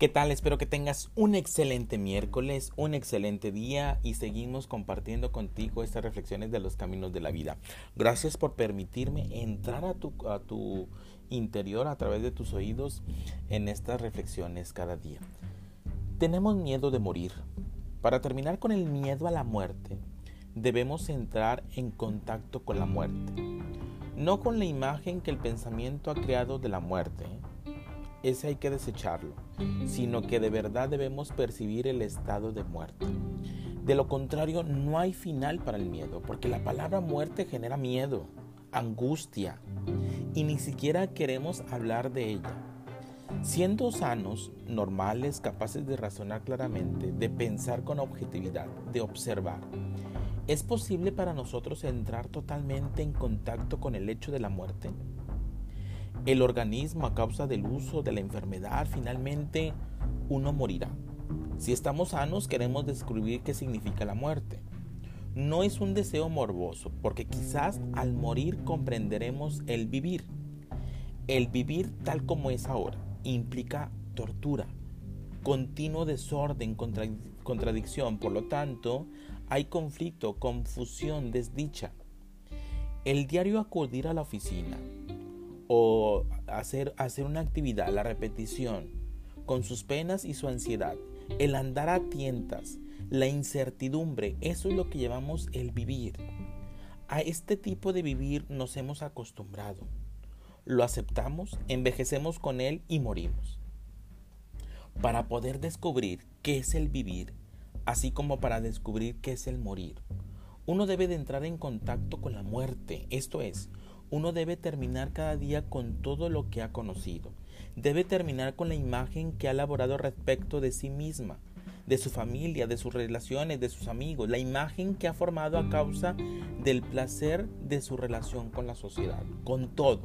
¿Qué tal? Espero que tengas un excelente miércoles, un excelente día y seguimos compartiendo contigo estas reflexiones de los caminos de la vida. Gracias por permitirme entrar a tu, a interior a través de tus oídos en estas reflexiones cada día. Tenemos miedo de morir. Para terminar con el miedo a la muerte, debemos entrar en contacto con la muerte. No con la imagen que el pensamiento ha creado de la muerte, ese hay que desecharlo, sino que de verdad debemos percibir el estado de muerte. De lo contrario, no hay final para el miedo, porque la palabra muerte genera miedo, angustia, y ni siquiera queremos hablar de ella. Siendo sanos, normales, capaces de razonar claramente, de pensar con objetividad, de observar, ¿es posible para nosotros entrar totalmente en contacto con el hecho de la muerte? El organismo a causa del uso de la enfermedad, finalmente uno morirá. Si estamos sanos, queremos descubrir qué significa la muerte. No es un deseo morboso, porque quizás al morir comprenderemos el vivir. El vivir tal como es ahora implica tortura, continuo desorden, contradicción, por lo tanto, hay conflicto, confusión, desdicha. El diario acudir a la oficina, o hacer, hacer una actividad, la repetición, con sus penas y su ansiedad, el andar a tientas, la incertidumbre, eso es lo que llamamos el vivir. A este tipo de vivir nos hemos acostumbrado. Lo aceptamos, envejecemos con él y morimos. Para poder descubrir qué es el vivir, así como para descubrir qué es el morir, uno debe de entrar en contacto con la muerte, esto es, uno debe terminar cada día con todo lo que ha conocido. Debe terminar con la imagen que ha elaborado respecto de sí misma, de su familia, de sus relaciones, de sus amigos, la imagen que ha formado a causa del placer de su relación con la sociedad, con todo.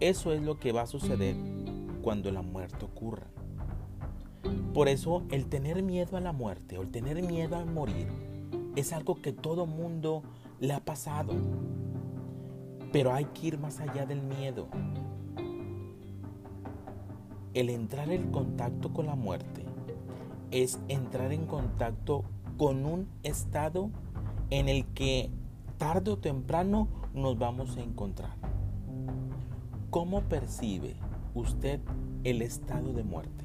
Eso es lo que va a suceder cuando la muerte ocurra. Por eso el tener miedo a la muerte o el tener miedo a morir es algo que todo mundo le ha pasado. Pero hay que ir más allá del miedo. El entrar en contacto con la muerte es entrar en contacto con un estado en el que tarde o temprano nos vamos a encontrar. ¿Cómo percibe usted el estado de muerte?